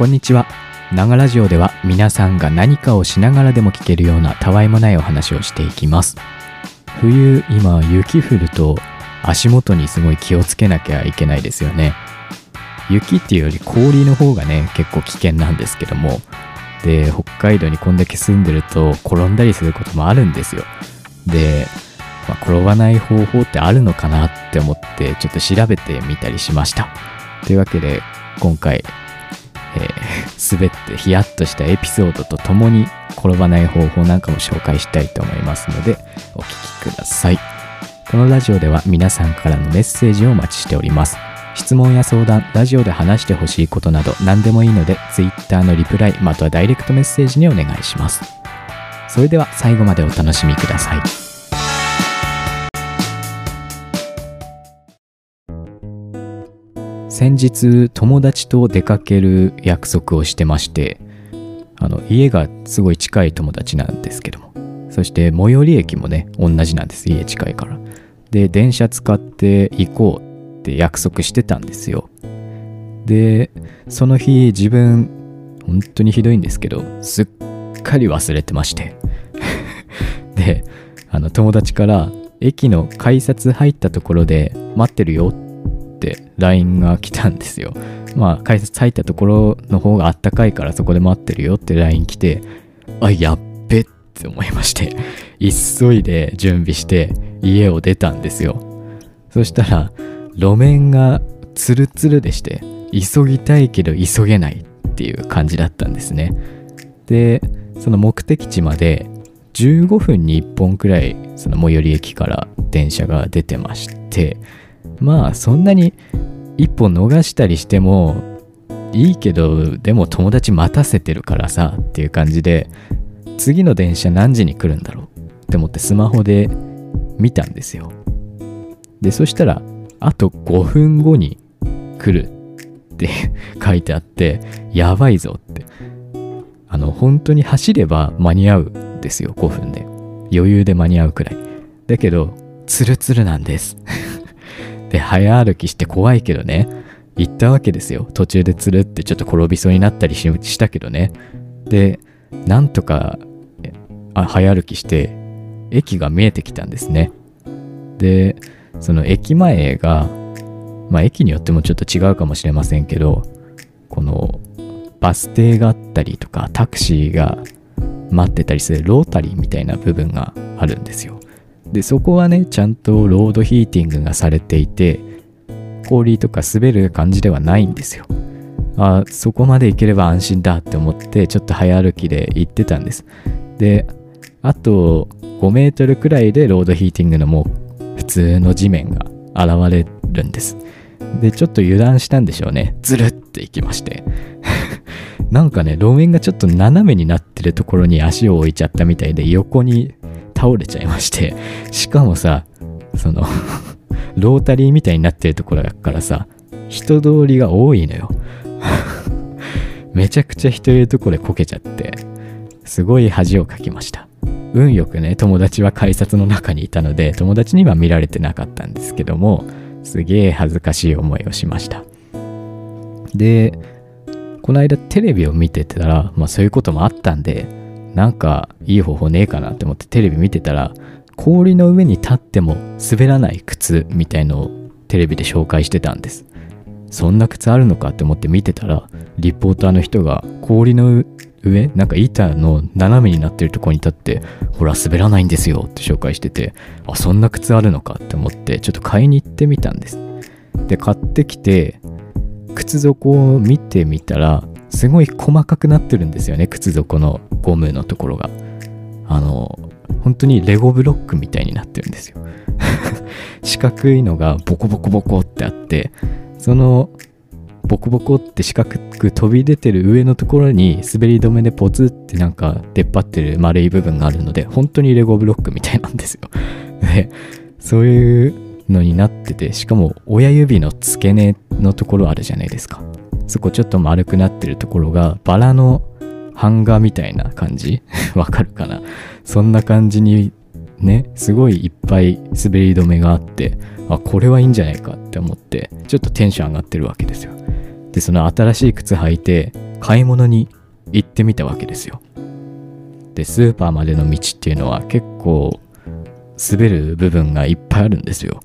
こんにちは。長ラジオでは皆さんが何かをしながらでも聞けるようなたわいもないお話をしていきます。冬、今雪降ると足元にすごい気をつけなきゃいけないですよね。雪っていうより氷の方がね、結構危険なんですけども。で、北海道にこんだけ住んでると転んだりすることもあるんですよ。で、まあ、転ばない方法ってあるのかなって思ってちょっと調べてみたりしました。というわけで今回えー、滑ってヒヤッとしたエピソードとともに転ばない方法なんかも紹介したいと思いますのでお聴きください。このラジオでは皆さんからのメッセージをお待ちしております。質問や相談ラジオで話してほしいことなど何でもいいので Twitter のリプライまたはダイレクトメッセージにお願いします。それでは最後までお楽しみください。先日友達と出かける約束をしてましてあの家がすごい近い友達なんですけども。そして最寄り駅もね同じなんです家近いから。で電車使って行こうって約束してたんですよ。でその日自分本当にひどいんですけどすっかり忘れてまして。であの友達から駅の改札入ったところで待ってるよって LINE が来たんですよ。まあ、改札入ったところの方があったかいからそこで待ってるよって LINE 来て、あ、やっべって思いまして、急いで準備して家を出たんですよ。そしたら、路面がツルツルでして、急ぎたいけど急げないっていう感じだったんですね。で、その目的地まで15分に1本くらいその最寄り駅から電車が出てましてまあそんなに一本逃したりしてもいいけどでも友達待たせてるからさっていう感じで次の電車何時に来るんだろう？って思ってスマホで見たんですよ。でそしたらあと5分後に来るって 書いてあってやばいぞって。あの本当に走れば間に合うんですよ5分で。余裕で間に合うくらい。だけどツルツルなんです。で、早歩きして怖いけどね、行ったわけですよ。途中でつるってちょっと転びそうになったりしたけどね。で、なんとか、早歩きして、駅が見えてきたんですね。で、その駅前が、まあ駅によってもちょっと違うかもしれませんけど、このバス停があったりとかタクシーが待ってたりするロータリーみたいな部分があるんですよ。でそこはねちゃんとロードヒーティングがされていて氷とか滑る感じではないんですよ。あそこまで行ければ安心だって思ってちょっと早歩きで行ってたんです。であと5メートルくらいでロードヒーティングのもう普通の地面が現れるんです。でちょっと油断したんでしょうね。ずるって行きまして。なんかね路面がちょっと斜めになってるところに足を置いちゃったみたいで横に倒れちゃいまして、しかもさ、その ロータリーみたいになってるところだからさ、人通りが多いのよ めちゃくちゃ人いるとこでこけちゃって、すごい恥をかきました。運よくね、友達は改札の中にいたので、友達には見られてなかったんですけども、すげえ恥ずかしい思いをしました。で、この間テレビを見てたら、まあそういうこともあったんで、なんかいい方法ねえかなって思ってテレビ見てたら氷の上に立っても滑らない靴みたいのをテレビで紹介してたんです。そんな靴あるのかって思って見てたらリポーターの人が氷の上なんか板の斜めになってるとこに立ってほら滑らないんですよって紹介しててあそんな靴あるのかって思ってちょっと買いに行ってみたんです。で買ってきて靴底を見てみたらすごい細かくなってるんですよね靴底のゴムのところが。あの本当にレゴブロックみたいになってるんですよ。四角いのがボコボコボコってあってそのボコボコって四角く飛び出てる上のところに滑り止めでポツってなんか出っ張ってる丸い部分があるので本当にレゴブロックみたいなんですよ。でそういうのになっててしかも親指の付け根のところあるじゃないですか。そこちょっと丸くなってるところがバラの版画みたいな感じ？わかるかな？そんな感じにね、すごいいっぱい滑り止めがあって、あ、これはいいんじゃないかって思って、ちょっとテンション上がってるわけですよ。でその新しい靴履いて買い物に行ってみたわけですよ。でスーパーまでの道っていうのは結構滑る部分がいっぱいあるんですよ。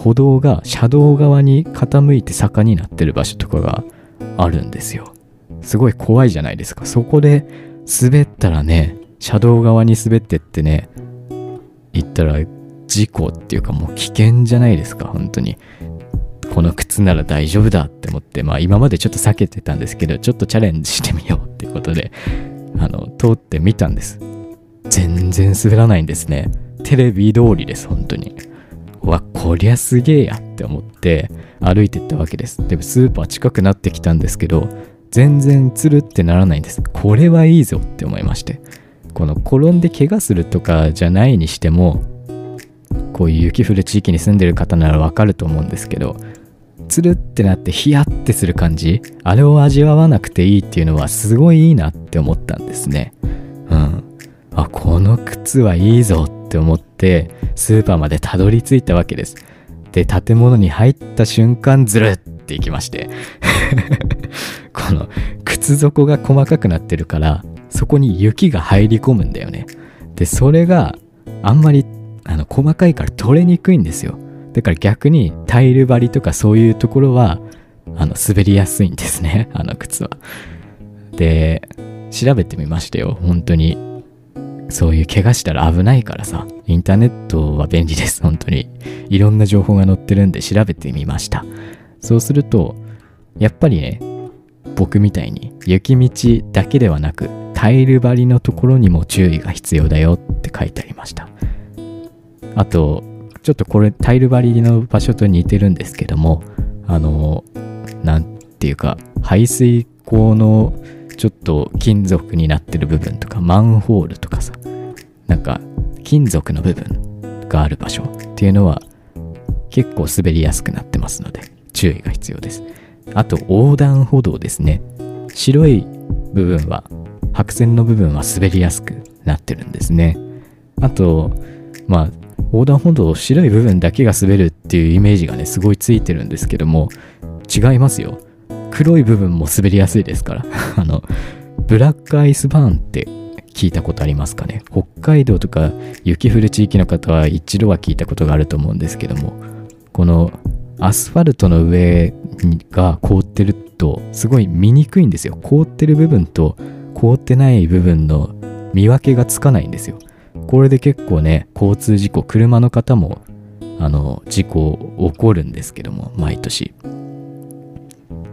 歩道が車道側に傾いて坂になってる場所とかがあるんですよ。すごい怖いじゃないですか。そこで滑ったらね車道側に滑ってってね行ったら事故っていうかもう危険じゃないですか本当に。この靴なら大丈夫だって思ってまあ今までちょっと避けてたんですけどちょっとチャレンジしてみようってことであの通ってみたんです。全然滑らないんですね。テレビ通りです本当に。わこりゃすげえやって思って歩いてったわけです。でもスーパー近くなってきたんですけど全然つるってならないんです。これはいいぞって思いまして。この転んで怪我するとかじゃないにしてもこういう雪降る地域に住んでる方ならわかると思うんですけどつるってなってヒヤってする感じあれを味わわなくていいっていうのはすごいいいなって思ったんですね。うん。あこの靴はいいぞってって思ってスーパーまでたどり着いたわけです。で建物に入った瞬間ずるっていきまして。この靴底が細かくなってるからそこに雪が入り込むんだよね。でそれがあんまりあの細かいから取れにくいんですよ。だから逆にタイル張りとかそういうところはあの滑りやすいんですね。あの靴は。で調べてみましたよ。本当に。そういう怪我したら危ないからさインターネットは便利です本当に。いろんな情報が載ってるんで調べてみました。そうするとやっぱりね僕みたいに雪道だけではなくタイル張りのところにも注意が必要だよって書いてありました。あとちょっとこれタイル張りの場所と似てるんですけどもあの何ていうか排水口のちょっと金属になってる部分とかマンホールとかさなんか金属の部分がある場所っていうのは結構滑りやすくなってますので注意が必要です。あと横断歩道ですね。白い部分は白線の部分は滑りやすくなってるんですね。あとまあ横断歩道白い部分だけが滑るっていうイメージがねすごいついてるんですけども違いますよ。黒い部分も滑りやすいですから。あのブラックアイスバーンって聞いたことありますかね？北海道とか雪降る地域の方は一度は聞いたことがあると思うんですけどもこのアスファルトの上が凍ってるとすごい見にくいんですよ。凍ってる部分と凍ってない部分の見分けがつかないんですよ。これで結構ね交通事故車の方もあの事故起こるんですけども毎年。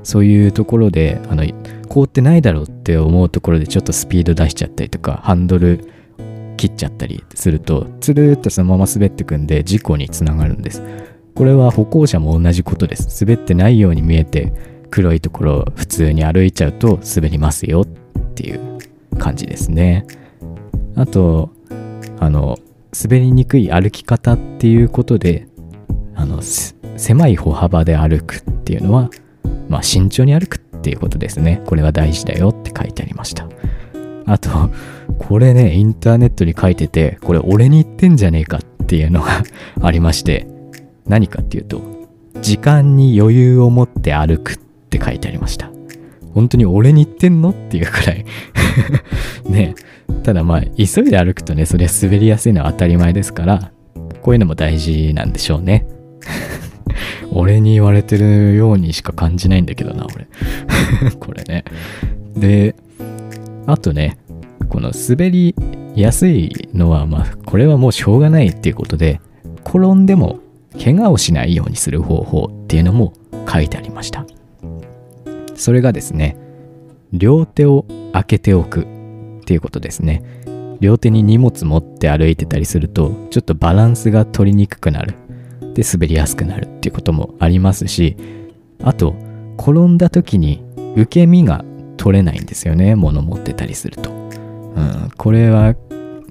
そういうところであの凍ってないだろうって思うところでちょっとスピード出しちゃったりとかハンドル切っちゃったりするとつるっとそのまま滑ってくんで事故につながるんです。これは歩行者も同じことです。滑ってないように見えて黒いところを普通に歩いちゃうと滑りますよっていう感じですね。あとあの滑りにくい歩き方っていうことであの狭い歩幅で歩くっていうのは、まあ、慎重に歩くっっていうことですね。これは大事だよって書いてありました。あとこれねインターネットに書いててこれ俺に言ってんじゃねえかっていうのが ありまして何かっていうと時間に余裕を持って歩くって書いてありました。本当に俺に言ってんのっていうくらい。ね。ただまあ急いで歩くとねそりゃ滑りやすいのは当たり前ですからこういうのも大事なんでしょうね。俺に言われてるようにしか感じないんだけどな俺。これね。であとねこの滑りやすいのはまあこれはもうしょうがないっていうことで転んでも怪我をしないようにする方法っていうのも書いてありました。それがですね両手を開けておくっていうことですね。両手に荷物持って歩いてたりするとちょっとバランスが取りにくくなる。で滑りやすくなる。っていうこともありますしあと転んだ時に受け身が取れないんですよね物持ってたりすると、うん、これは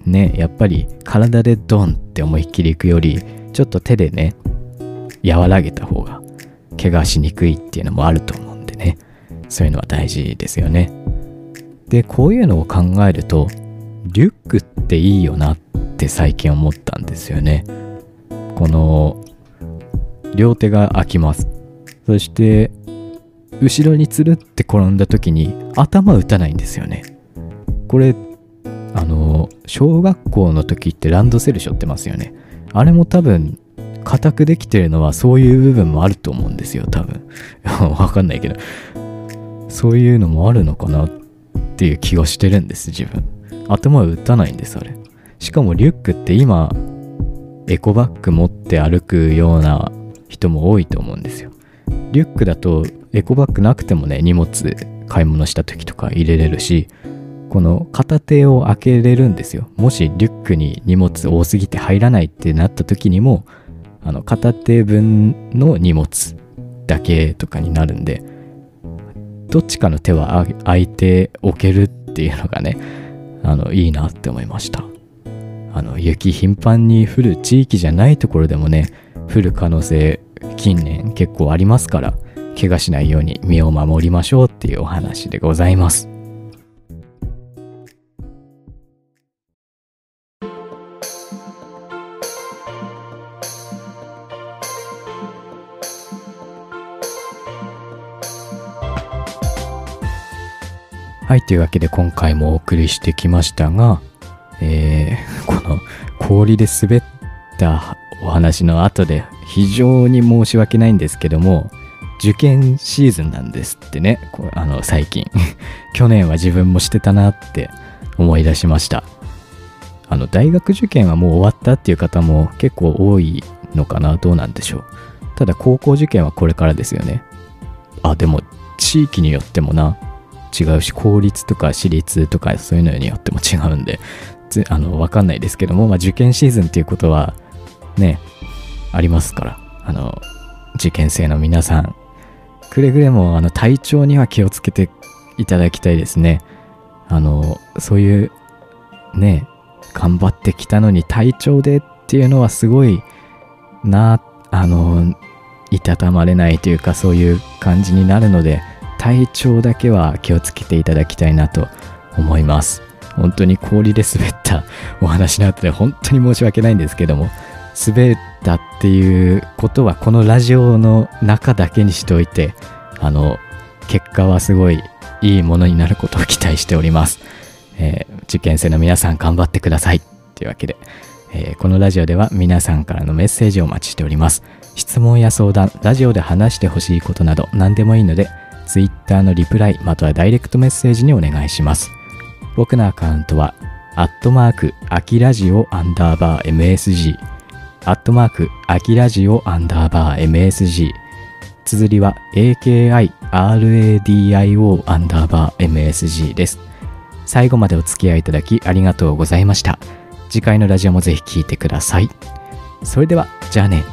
ねやっぱり体でドンって思いっきりいくよりちょっと手でね和らげた方が怪我しにくいっていうのもあると思うんでね。そういうのは大事ですよね。でこういうのを考えるとリュックっていいよなって最近思ったんですよね。この両手が空きます。そして後ろにつるって転んだ時に頭打たないんですよね。これあの小学校の時ってランドセル背負ってますよね。あれも多分硬くできてるのはそういう部分もあると思うんですよ多分。わかんないけど。そういうのもあるのかなっていう気がしてるんです自分。頭打たないんですあれ。しかもリュックって今エコバッグ持って歩くような人も多いと思うんですよ。リュックだとエコバッグなくてもね荷物買い物した時とか入れれるしこの片手を開けれるんですよ。もしリュックに荷物多すぎて入らないってなった時にもあの片手分の荷物だけとかになるんでどっちかの手は空いておけるっていうのがねあのいいなって思いました。あの雪頻繁に降る地域じゃないところでもね降る可能性近年結構ありますから怪我しないように身を守りましょうっていうお話でございます。はい、というわけで今回もお送りしてきましたが、えー、この氷で滑ったお話の後で非常に申し訳ないんですけども、受験シーズンなんですってね、あの最近。去年は自分もしてたなって思い出しました。あの大学受験はもう終わったっていう方も結構多いのかな、どうなんでしょう。ただ高校受験はこれからですよね。あ、でも地域によってもな、違うし、公立とか私立とかそういうのによっても違うんで、あの、わかんないですけども、まあ、受験シーズンっていうことは、ね、ありますから、あの、受験生の皆さん、くれぐれも、あの、体調には気をつけていただきたいですね。あの、そういう、ね、頑張ってきたのに体調でっていうのはすごいな、あの、いたたまれないというかそういう感じになるので、体調だけは気をつけていただきたいなと思います。本当に氷で滑ったお話の後で本当に申し訳ないんですけども、滑ったっていうことはこのラジオの中だけにしておいて、あの、結果はすごいいいものになることを期待しております。えー、受験生の皆さん頑張ってください。というわけで、えー、このラジオでは皆さんからのメッセージをお待ちしております。質問や相談、ラジオで話してほしいことなど何でもいいので、Twitter のリプライまたはダイレクトメッセージにお願いします。僕のアカウントは、アットマーク、アキラジオアンダーバー MSG、アットマーク、アキラジオアンダーバー MSG、綴りは AKIRADIO アンダーバー MSG です。最後までお付き合いいただきありがとうございました。次回のラジオもぜひ聴いてください。それでは、じゃあね。